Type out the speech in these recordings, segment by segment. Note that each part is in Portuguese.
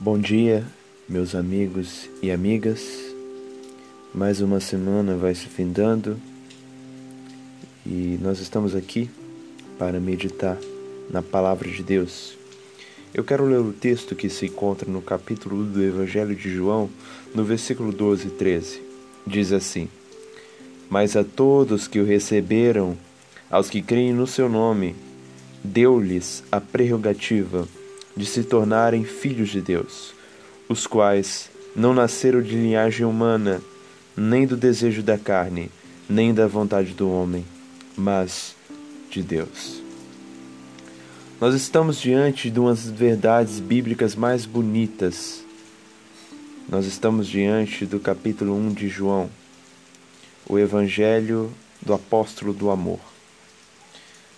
Bom dia, meus amigos e amigas. Mais uma semana vai se findando e nós estamos aqui para meditar na palavra de Deus. Eu quero ler o texto que se encontra no capítulo 1 do Evangelho de João, no versículo 12 e 13. Diz assim: Mas a todos que o receberam, aos que creem no seu nome, deu-lhes a prerrogativa de se tornarem filhos de Deus, os quais não nasceram de linhagem humana, nem do desejo da carne, nem da vontade do homem, mas de Deus. Nós estamos diante de umas verdades bíblicas mais bonitas. Nós estamos diante do capítulo 1 de João, o Evangelho do Apóstolo do Amor.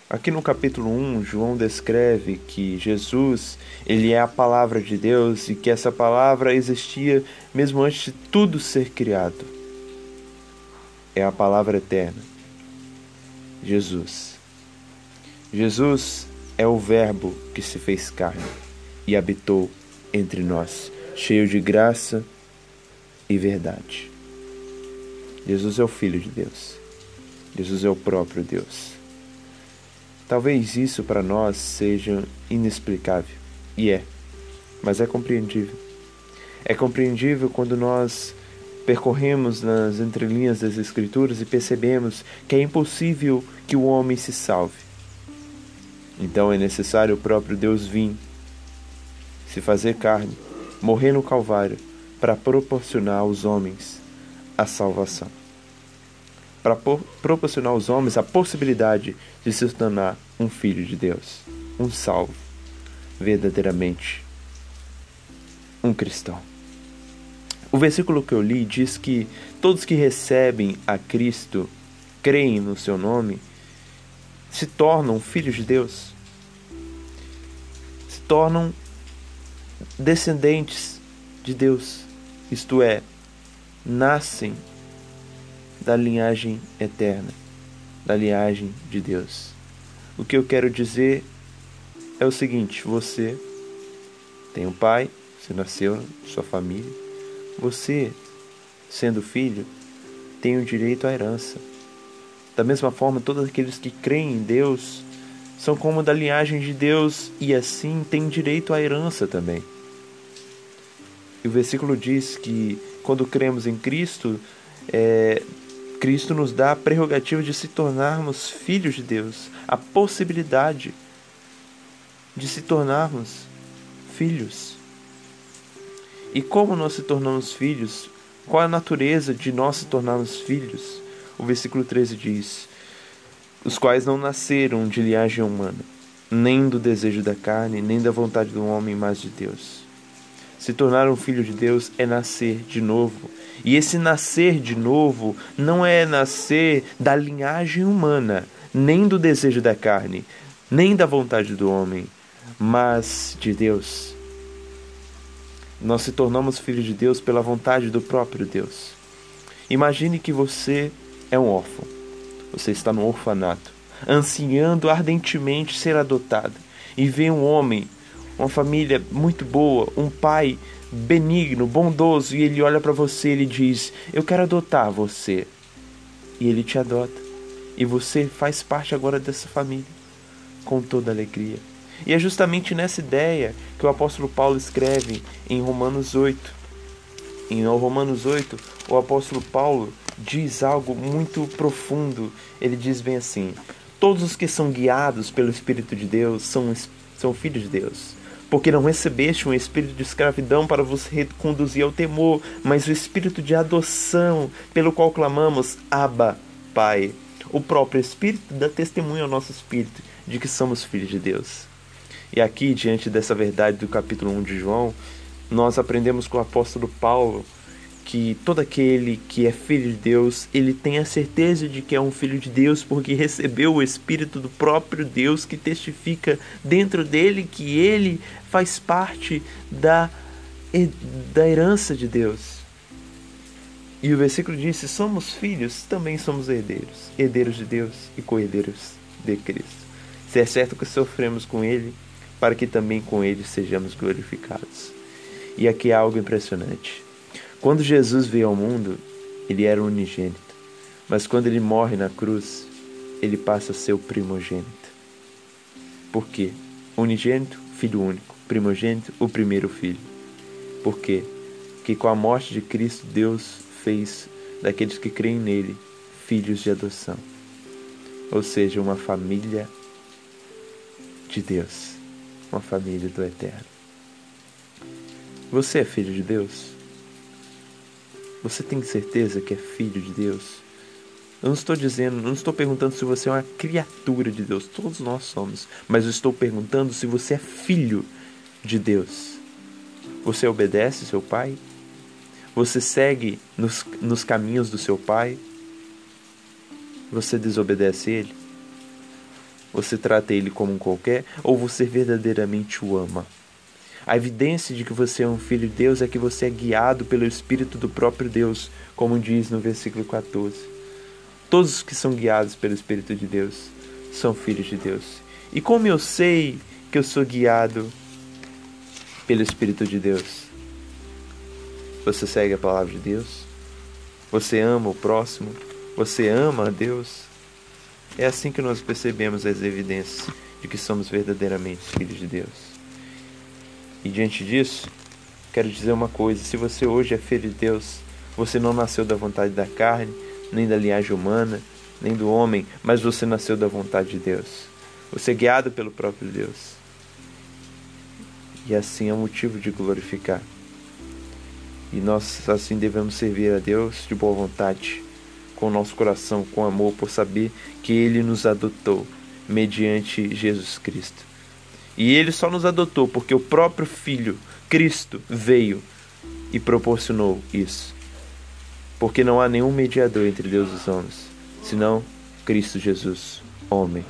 Aqui no capítulo 1, João descreve que Jesus, ele é a palavra de Deus e que essa palavra existia mesmo antes de tudo ser criado. É a palavra eterna. Jesus. Jesus é o verbo que se fez carne e habitou entre nós, cheio de graça e verdade. Jesus é o filho de Deus. Jesus é o próprio Deus. Talvez isso para nós seja inexplicável, e é, mas é compreendível. É compreendível quando nós percorremos nas entrelinhas das Escrituras e percebemos que é impossível que o homem se salve. Então é necessário o próprio Deus vir, se fazer carne, morrer no Calvário, para proporcionar aos homens a salvação para proporcionar aos homens a possibilidade de se tornar um filho de Deus, um salvo, verdadeiramente um cristão. O versículo que eu li diz que todos que recebem a Cristo, creem no seu nome, se tornam filhos de Deus, se tornam descendentes de Deus, isto é, nascem da linhagem eterna, da linhagem de Deus. O que eu quero dizer é o seguinte: você tem um pai, você nasceu, sua família, você, sendo filho, tem o direito à herança. Da mesma forma, todos aqueles que creem em Deus são como da linhagem de Deus e assim têm direito à herança também. E o versículo diz que quando cremos em Cristo, é, Cristo nos dá a prerrogativa de se tornarmos filhos de Deus, a possibilidade de se tornarmos filhos. E como nós se tornamos filhos? Qual a natureza de nós se tornarmos filhos? O versículo 13 diz: Os quais não nasceram de linhagem humana, nem do desejo da carne, nem da vontade do homem, mas de Deus. Se tornar um filho de Deus é nascer de novo. E esse nascer de novo não é nascer da linhagem humana, nem do desejo da carne, nem da vontade do homem, mas de Deus. Nós se tornamos filhos de Deus pela vontade do próprio Deus. Imagine que você é um órfão. Você está no orfanato, ansiando ardentemente ser adotado, e vê um homem uma família muito boa, um pai benigno, bondoso, e ele olha para você e ele diz: Eu quero adotar você. E ele te adota. E você faz parte agora dessa família, com toda alegria. E é justamente nessa ideia que o apóstolo Paulo escreve em Romanos 8. Em Romanos 8, o apóstolo Paulo diz algo muito profundo. Ele diz bem assim: Todos os que são guiados pelo Espírito de Deus são, são filhos de Deus porque não recebeste um espírito de escravidão para vos reconduzir ao temor, mas o espírito de adoção, pelo qual clamamos, Abba, Pai. O próprio Espírito dá testemunho ao nosso espírito de que somos filhos de Deus. E aqui, diante dessa verdade do capítulo 1 de João, nós aprendemos com o apóstolo Paulo que todo aquele que é filho de Deus, ele tem a certeza de que é um filho de Deus porque recebeu o Espírito do próprio Deus que testifica dentro dele que ele faz parte da, da herança de Deus. E o versículo diz: se somos filhos, também somos herdeiros, herdeiros de Deus e co-herdeiros de Cristo. Se é certo que sofremos com Ele, para que também com Ele sejamos glorificados. E aqui é algo impressionante. Quando Jesus veio ao mundo, ele era unigênito. Mas quando ele morre na cruz, ele passa a ser o primogênito. Por quê? Unigênito, filho único. Primogênito, o primeiro filho. Por quê? Porque com a morte de Cristo, Deus fez daqueles que creem nele filhos de adoção. Ou seja, uma família de Deus, uma família do Eterno. Você é filho de Deus? Você tem certeza que é filho de Deus? Eu não estou dizendo, não estou perguntando se você é uma criatura de Deus, todos nós somos, mas eu estou perguntando se você é filho de Deus. Você obedece seu pai? Você segue nos, nos caminhos do seu pai? Você desobedece ele? Você trata ele como um qualquer ou você verdadeiramente o ama? A evidência de que você é um filho de Deus é que você é guiado pelo Espírito do próprio Deus, como diz no versículo 14. Todos os que são guiados pelo Espírito de Deus são filhos de Deus. E como eu sei que eu sou guiado pelo Espírito de Deus? Você segue a palavra de Deus? Você ama o próximo? Você ama a Deus? É assim que nós percebemos as evidências de que somos verdadeiramente filhos de Deus. E diante disso, quero dizer uma coisa: se você hoje é filho de Deus, você não nasceu da vontade da carne, nem da linhagem humana, nem do homem, mas você nasceu da vontade de Deus. Você é guiado pelo próprio Deus. E assim é motivo de glorificar. E nós assim devemos servir a Deus de boa vontade, com o nosso coração, com amor, por saber que Ele nos adotou mediante Jesus Cristo. E Ele só nos adotou porque o próprio Filho, Cristo, veio e proporcionou isso porque não há nenhum mediador entre Deus e os homens, senão Cristo Jesus, homem.